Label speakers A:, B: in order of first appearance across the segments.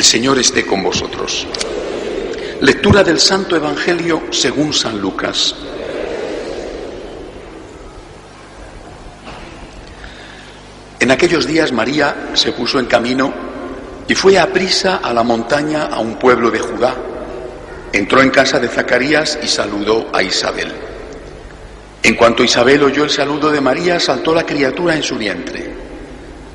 A: El Señor esté con vosotros. Lectura del Santo Evangelio según San Lucas. En aquellos días María se puso en camino y fue a prisa a la montaña a un pueblo de Judá. Entró en casa de Zacarías y saludó a Isabel. En cuanto Isabel oyó el saludo de María, saltó la criatura en su vientre.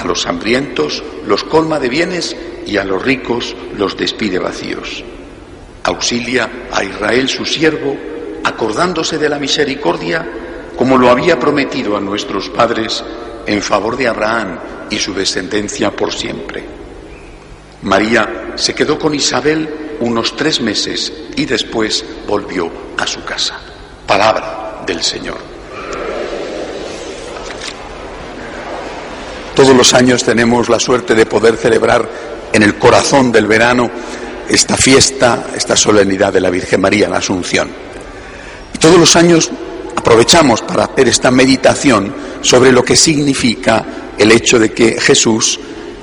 A: A los hambrientos los colma de bienes y a los ricos los despide vacíos. Auxilia a Israel su siervo, acordándose de la misericordia como lo había prometido a nuestros padres en favor de Abraham y su descendencia por siempre. María se quedó con Isabel unos tres meses y después volvió a su casa. Palabra del Señor. Todos los años tenemos la suerte de poder celebrar en el corazón del verano esta fiesta, esta solemnidad de la Virgen María, la Asunción. Y todos los años aprovechamos para hacer esta meditación sobre lo que significa el hecho de que Jesús,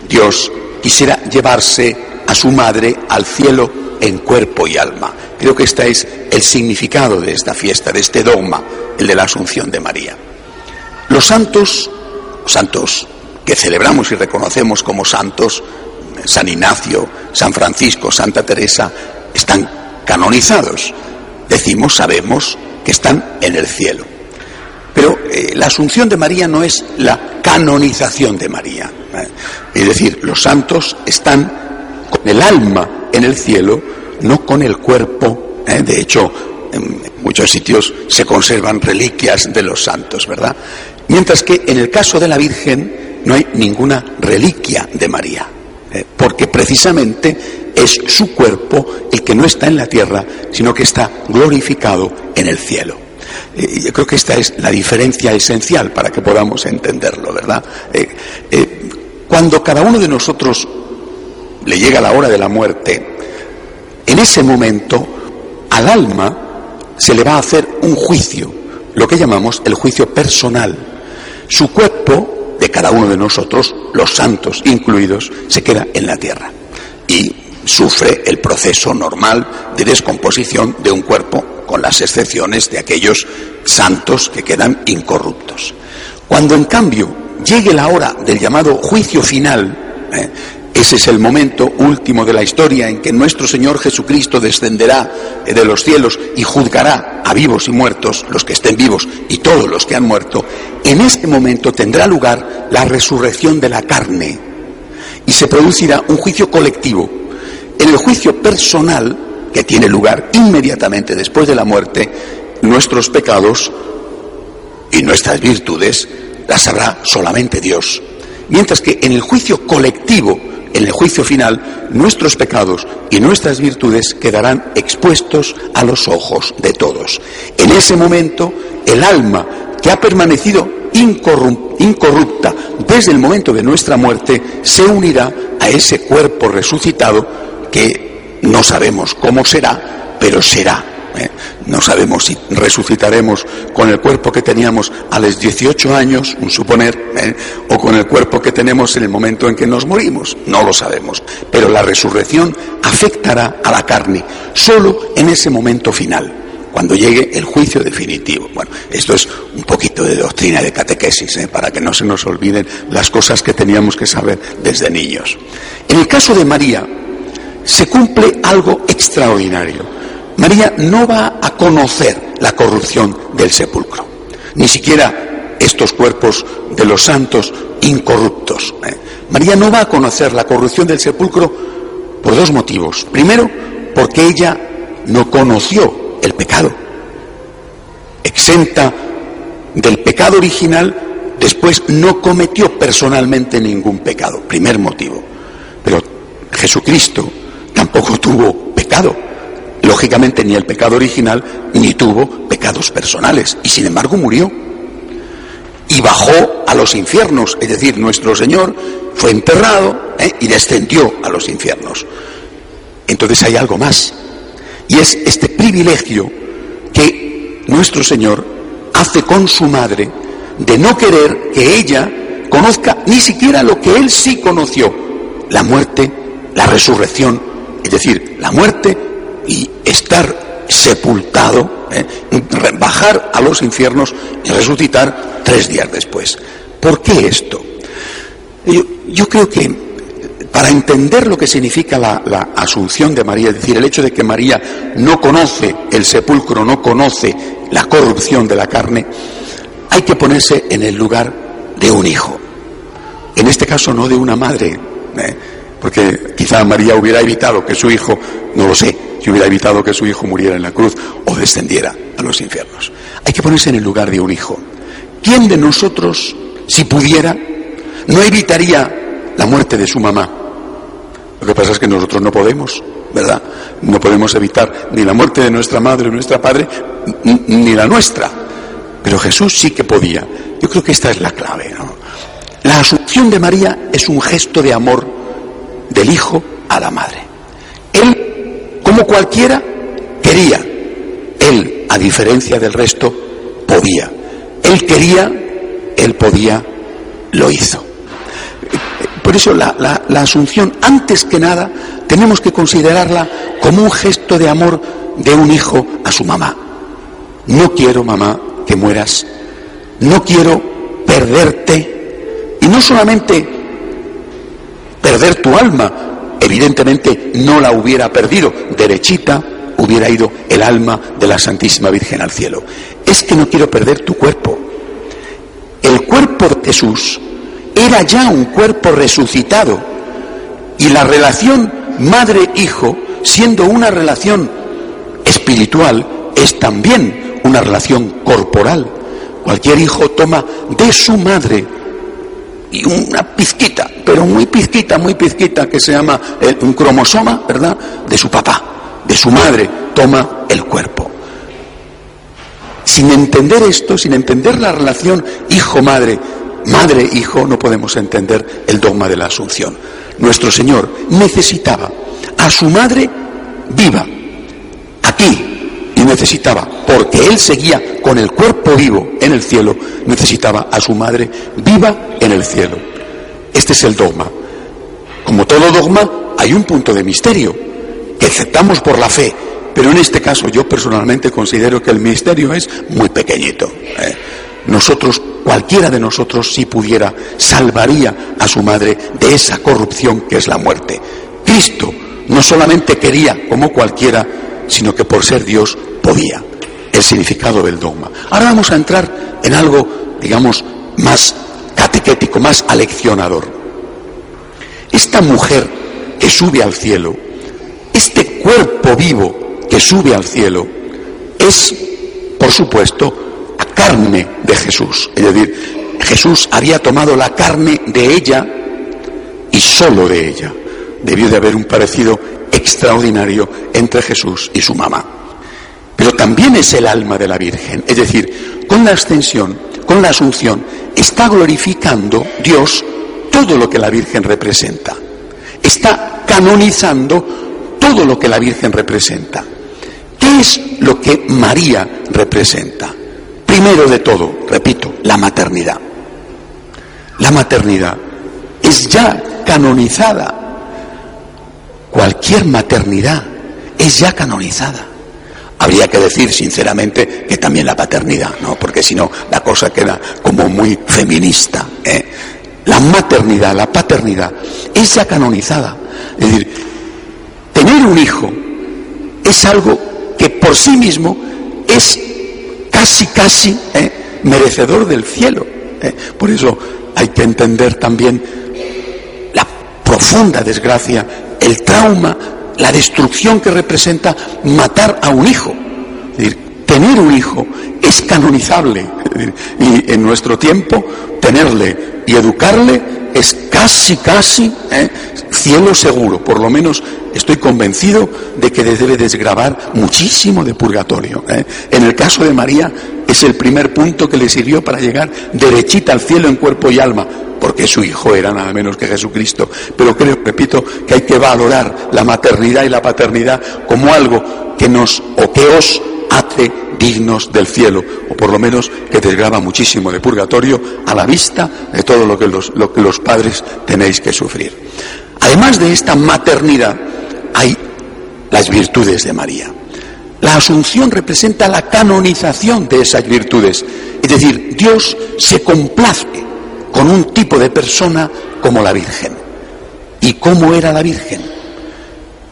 A: Dios, quisiera llevarse a su madre al cielo en cuerpo y alma. Creo que este es el significado de esta fiesta, de este dogma, el de la Asunción de María. Los santos, los santos que celebramos y reconocemos como santos, San Ignacio, San Francisco, Santa Teresa, están canonizados. Decimos, sabemos que están en el cielo. Pero eh, la asunción de María no es la canonización de María. ¿eh? Es decir, los santos están con el alma en el cielo, no con el cuerpo. ¿eh? De hecho, en muchos sitios se conservan reliquias de los santos, ¿verdad? Mientras que en el caso de la Virgen, no hay ninguna reliquia de María, eh, porque precisamente es su cuerpo el que no está en la tierra, sino que está glorificado en el cielo. Eh, yo creo que esta es la diferencia esencial para que podamos entenderlo, ¿verdad? Eh, cuando cada uno de nosotros le llega la hora de la muerte, en ese momento al alma se le va a hacer un juicio, lo que llamamos el juicio personal. Su cuerpo de cada uno de nosotros, los santos incluidos, se queda en la tierra y sufre el proceso normal de descomposición de un cuerpo, con las excepciones de aquellos santos que quedan incorruptos. Cuando en cambio llegue la hora del llamado juicio final, ¿eh? Ese es el momento último de la historia en que nuestro Señor Jesucristo descenderá de los cielos y juzgará a vivos y muertos, los que estén vivos y todos los que han muerto. En este momento tendrá lugar la resurrección de la carne y se producirá un juicio colectivo. En el juicio personal, que tiene lugar inmediatamente después de la muerte, nuestros pecados y nuestras virtudes las sabrá solamente Dios. Mientras que en el juicio colectivo, en el juicio final, nuestros pecados y nuestras virtudes quedarán expuestos a los ojos de todos. En ese momento, el alma que ha permanecido incorrupta desde el momento de nuestra muerte se unirá a ese cuerpo resucitado que no sabemos cómo será, pero será ¿eh? No sabemos si resucitaremos con el cuerpo que teníamos a los 18 años, un suponer, ¿eh? o con el cuerpo que tenemos en el momento en que nos morimos. No lo sabemos. Pero la resurrección afectará a la carne solo en ese momento final cuando llegue el juicio definitivo. Bueno, esto es un poquito de doctrina de catequesis, ¿eh? para que no se nos olviden las cosas que teníamos que saber desde niños. En el caso de María, se cumple algo extraordinario. María no va a conocer la corrupción del sepulcro, ni siquiera estos cuerpos de los santos incorruptos. ¿eh? María no va a conocer la corrupción del sepulcro por dos motivos. Primero, porque ella no conoció el pecado. Exenta del pecado original, después no cometió personalmente ningún pecado. Primer motivo. Pero Jesucristo tampoco tuvo pecado Lógicamente ni el pecado original ni tuvo pecados personales y sin embargo murió. Y bajó a los infiernos, es decir, nuestro Señor fue enterrado ¿eh? y descendió a los infiernos. Entonces hay algo más. Y es este privilegio que nuestro Señor hace con su madre de no querer que ella conozca ni siquiera lo que él sí conoció, la muerte, la resurrección, es decir, la muerte y estar sepultado, ¿eh? bajar a los infiernos y resucitar tres días después. ¿Por qué esto? Yo, creo que para entender lo que significa la, asunción de María, es decir, el hecho de que María no conoce el sepulcro, no conoce la corrupción de la carne, hay que ponerse en el lugar de un hijo. En este caso no de una madre, ¿eh? porque quizá María hubiera evitado que su hijo, no lo sé, que hubiera evitado que su hijo muriera en la cruz o descendiera a los infiernos. Hay que ponerse en el lugar de un hijo. ¿Quién de nosotros, si pudiera, no evitaría la muerte de su mamá? Lo que pasa es que nosotros no podemos, ¿verdad? No podemos evitar ni la muerte de nuestra madre nuestra padre, ni la nuestra. Pero Jesús sí que podía. Yo creo que esta es la clave, ¿no? La asunción de María es un gesto de amor del hijo a la madre. Como cualquiera, quería. Él, a diferencia del resto, podía. Él quería, él podía, lo hizo. Por eso la, la, asunción, antes que nada, tenemos que considerarla como un gesto de amor de un hijo a su mamá. No quiero, mamá, que mueras. No quiero perderte. Y no solamente perder tu alma, evidentemente no la hubiera perdido, derechita hubiera ido el alma de la Santísima Virgen al cielo. Es que no quiero perder tu cuerpo. El cuerpo de Jesús era ya un cuerpo resucitado y la relación madre-hijo, siendo una relación espiritual, es también una relación corporal. Cualquier hijo toma de su madre y una pizquita, pero muy pizquita, muy pizquita, que se llama eh, un cromosoma, ¿verdad?, de su papá, de su madre, toma el cuerpo. Sin entender esto, sin entender la relación hijo-madre, madre-hijo, no podemos entender el dogma de la Asunción. Nuestro Señor necesitaba a su madre viva, aquí, y necesitaba, porque él seguía con el cuerpo vivo en el cielo, necesitaba a su madre viva en el cielo. Este es el dogma. Como todo dogma, hay un punto de misterio que aceptamos por la fe, pero en este caso yo personalmente considero que el misterio es muy pequeñito. ¿eh? Nosotros, cualquiera de nosotros, si pudiera, salvaría a su madre de esa corrupción que es la muerte. Cristo no solamente quería, como cualquiera, sino que por ser Dios podía. El significado del dogma. Ahora vamos a entrar en algo, digamos, más catequético, más aleccionador. Esta mujer que sube al cielo, este cuerpo vivo que sube al cielo, es, por supuesto, la carne de Jesús. Es decir, Jesús había tomado la carne de ella y solo de ella. debió de haber un parecido extraordinario entre Jesús y su mamá. Pero también es el alma de la Virgen. Es decir, con la ascensión, con la asunción, está glorificando Dios todo lo que la Virgen representa. Está canonizando todo lo que la Virgen representa. ¿Qué es lo que María representa? Primero de todo, repito, la maternidad. La maternidad es ya canonizada. Cualquier maternidad es ya canonizada. Habría que decir, sinceramente, que también la paternidad, ¿no? Porque si no, la cosa queda como muy feminista. ¿eh? La maternidad, la paternidad, es ya canonizada. Es decir, tener un hijo es algo que por sí mismo es casi, casi ¿eh? merecedor del cielo. ¿eh? Por eso hay que entender también la profunda desgracia, el trauma, la destrucción que representa matar a un hijo. Decir, tener un hijo es canonizable. y en nuestro tiempo, tenerle y educarle es casi, casi ¿eh? cielo seguro. Por lo menos estoy convencido de que debe desgravar muchísimo de purgatorio. ¿eh? En el caso de María es el primer punto que le sirvió para llegar derechita al cielo en cuerpo y alma, porque su hijo era nada menos que Jesucristo. Pero creo, repito, que hay que valorar la maternidad y la paternidad como algo que nos o que os hace dignos del cielo, o por lo menos que desgrava muchísimo de purgatorio a la vista de todo lo que los padres tenéis que sufrir. Además de esta maternidad, hay las virtudes de María. La asunción representa la canonización de esas virtudes. Es decir, Dios se complace con un tipo de persona como la Virgen. ¿Y cómo era la Virgen?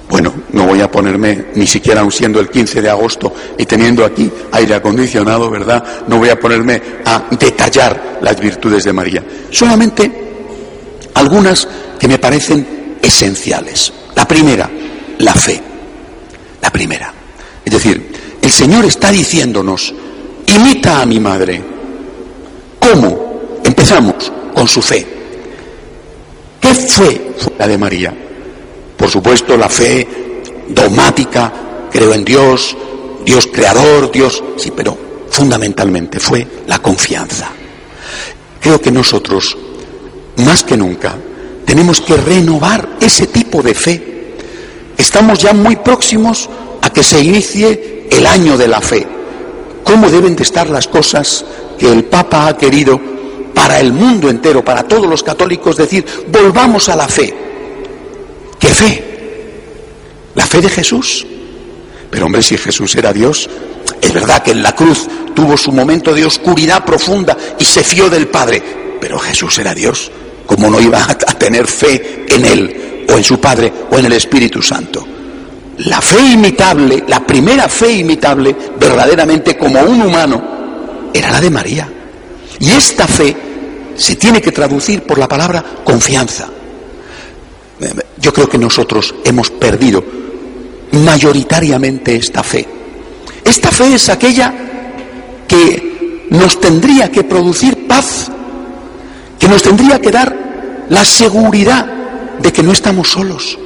A: Bueno, no voy a ponerme, ni siquiera aun siendo el 15 de agosto y teniendo aquí aire acondicionado, ¿verdad? No voy a ponerme a detallar las virtudes de María. Solamente algunas que me parecen esenciales. La primera, la fe. La primera. Es decir, el Señor está diciéndonos, imita a mi madre. ¿Cómo? Empezamos con su fe. ¿Qué fue la de María? Por supuesto, la fe dogmática, creo en Dios, Dios creador, Dios, sí, pero fundamentalmente fue la confianza. Creo que nosotros, más que nunca, tenemos que renovar ese tipo de fe. Estamos ya muy próximos que se inicie el año de la fe. ¿Cómo deben de estar las cosas que el Papa ha querido para el mundo entero, para todos los católicos, decir, volvamos a la fe? ¿Qué fe? La fe de Jesús. Pero hombre, si Jesús era Dios, es verdad que en la cruz tuvo su momento de oscuridad profunda y se fió del Padre, pero Jesús era Dios. ¿Cómo no iba a tener fe en Él, o en su Padre, o en el Espíritu Santo? La fe imitable, la primera fe imitable, verdaderamente como un humano, era la de María. Y esta fe se tiene que traducir por la palabra confianza. Yo creo que nosotros hemos perdido mayoritariamente esta fe. Esta fe es aquella que nos tendría que producir paz, que nos tendría que dar la seguridad de que no estamos solos.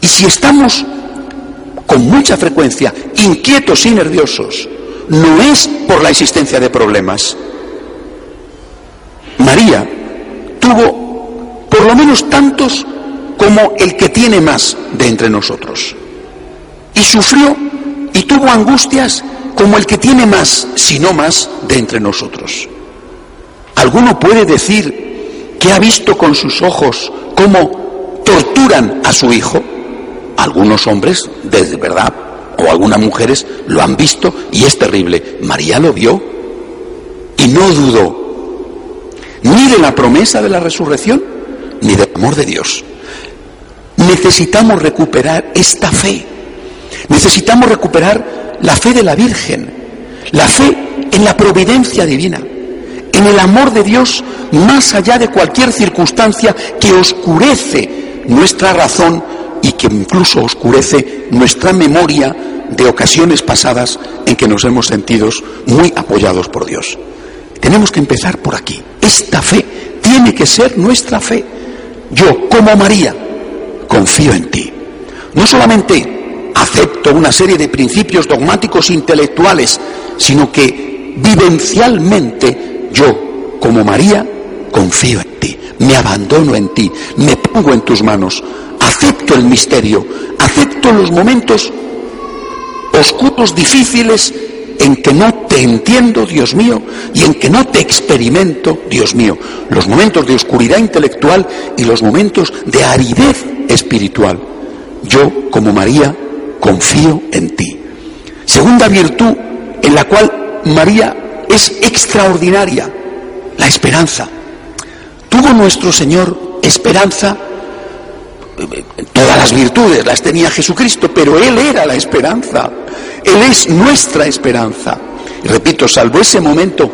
A: Y si estamos con mucha frecuencia inquietos y nerviosos, no es por la existencia de problemas. María tuvo por lo menos tantos como el que tiene más de entre nosotros. Y sufrió y tuvo angustias como el que tiene más, si no más, de entre nosotros. ¿Alguno puede decir que ha visto con sus ojos cómo torturan a su hijo? Algunos hombres, de verdad, o algunas mujeres lo han visto y es terrible. María lo vio y no dudó ni de la promesa de la resurrección ni del amor de Dios. Necesitamos recuperar esta fe. Necesitamos recuperar la fe de la Virgen, la fe en la providencia divina, en el amor de Dios más allá de cualquier circunstancia que oscurece nuestra razón que incluso oscurece nuestra memoria de ocasiones pasadas en que nos hemos sentido muy apoyados por Dios. Tenemos que empezar por aquí. Esta fe tiene que ser nuestra fe. Yo, como María, confío en ti. No solamente acepto una serie de principios dogmáticos intelectuales, sino que vivencialmente yo, como María, confío en ti, me abandono en ti, me pongo en tus manos, acepto el misterio, acepto los momentos oscuros, difíciles, en que no te entiendo, Dios mío, y en que no te experimento, Dios mío. Los momentos de oscuridad intelectual y los momentos de aridez espiritual. Yo, como María, confío en ti. Segunda virtud en la cual María es extraordinaria, la esperanza. Tuvo nuestro Señor esperanza todas las virtudes las tenía Jesucristo, pero Él era la esperanza. Él es nuestra esperanza. Repito, salvo ese momento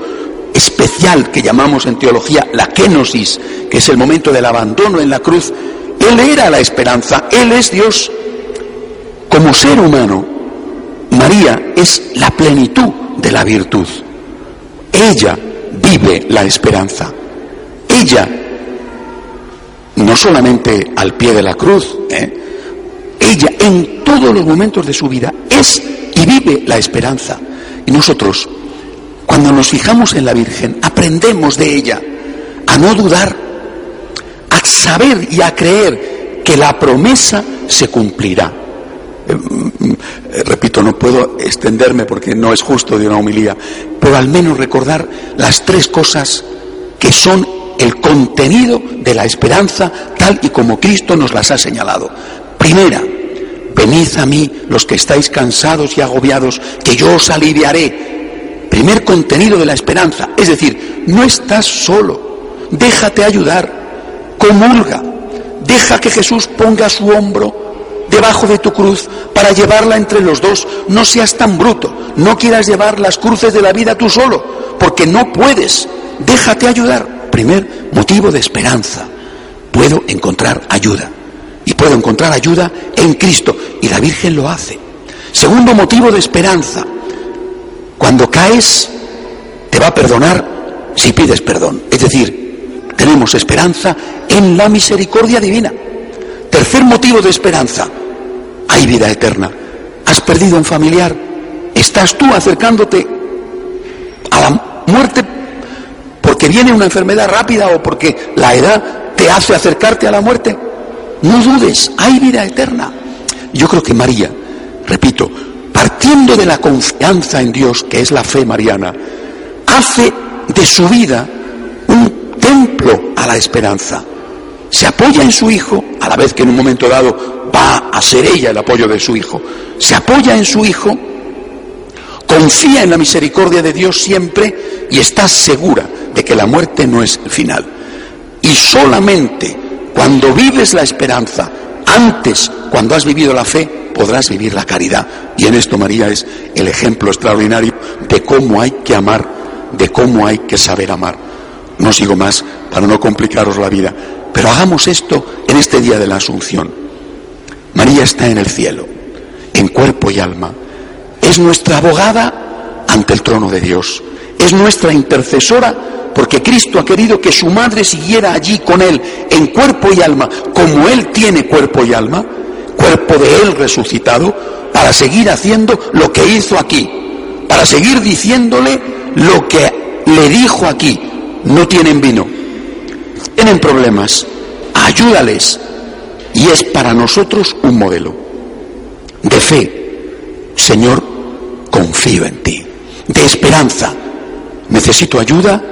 A: especial que llamamos en teología la kenosis, que es el momento del abandono en la cruz, Él era la esperanza, Él es Dios. Como ser humano, María es la plenitud de la virtud. Ella vive la esperanza. Ella no solamente al pie de la cruz, ¿eh? ella en todos los momentos de su vida es y vive la esperanza. Y nosotros, cuando nos fijamos en la Virgen, aprendemos de ella a no dudar, a saber y a creer que la promesa se cumplirá. Eh, mm, eh, repito, no puedo extenderme porque no es justo de una homilía, pero al menos recordar las tres cosas que son el contenido de la esperanza tal y como Cristo nos las ha señalado. Primera, venid a mí los que estáis cansados y agobiados, que yo os aliviaré. Primer contenido de la esperanza, es decir, no estás solo, déjate ayudar, comulga, deja que Jesús ponga su hombro debajo de tu cruz para llevarla entre los dos. No seas tan bruto, no quieras llevar las cruces de la vida tú solo, porque no puedes. Déjate ayudar primer motivo de esperanza. Puedo encontrar ayuda. Y puedo encontrar ayuda en Cristo. Y la Virgen lo hace. Segundo motivo de esperanza. Cuando caes, te va a perdonar si pides perdón. Es decir, tenemos esperanza en la misericordia divina. Tercer motivo de esperanza. Hay vida eterna. Has perdido un familiar. Estás tú acercándote a la muerte porque viene una enfermedad rápida o porque la edad te hace acercarte a la muerte. No dudes, hay vida eterna. Yo creo que María, repito, partiendo de la confianza en Dios, que es la fe mariana, hace de su vida un templo a la esperanza. Se apoya en su hijo, a la vez que en un momento dado va a ser ella el apoyo de su hijo. Se apoya en su hijo, confía en la misericordia de Dios siempre y está segura de que la muerte no es el final. Y solamente cuando vives la esperanza, antes, cuando has vivido la fe, podrás vivir la caridad. Y en esto María es el ejemplo extraordinario de cómo hay que amar, de cómo hay que saber amar. No sigo más para no complicaros la vida, pero hagamos esto en este día de la Asunción. María está en el cielo, en cuerpo y alma. Es nuestra abogada ante el trono de Dios. Es nuestra intercesora porque Cristo ha querido que su madre siguiera allí con él en cuerpo y alma, como él tiene cuerpo y alma, cuerpo de él resucitado, para seguir haciendo lo que hizo aquí, para seguir diciéndole lo que le dijo aquí. No tienen vino, tienen problemas, ayúdales. Y es para nosotros un modelo de fe. Señor, confío en ti. De esperanza. Necesito ayuda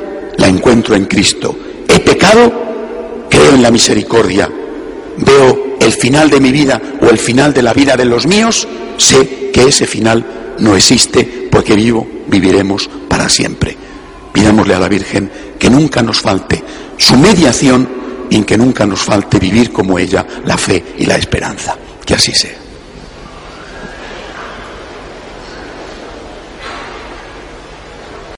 A: encuentro en Cristo. He pecado, creo en la misericordia. Veo el final de mi vida o el final de la vida de los míos, sé que ese final no existe porque vivo, viviremos para siempre. Pidámosle a la Virgen que nunca nos falte su mediación y que nunca nos falte vivir como ella la fe y la esperanza. Que así sea.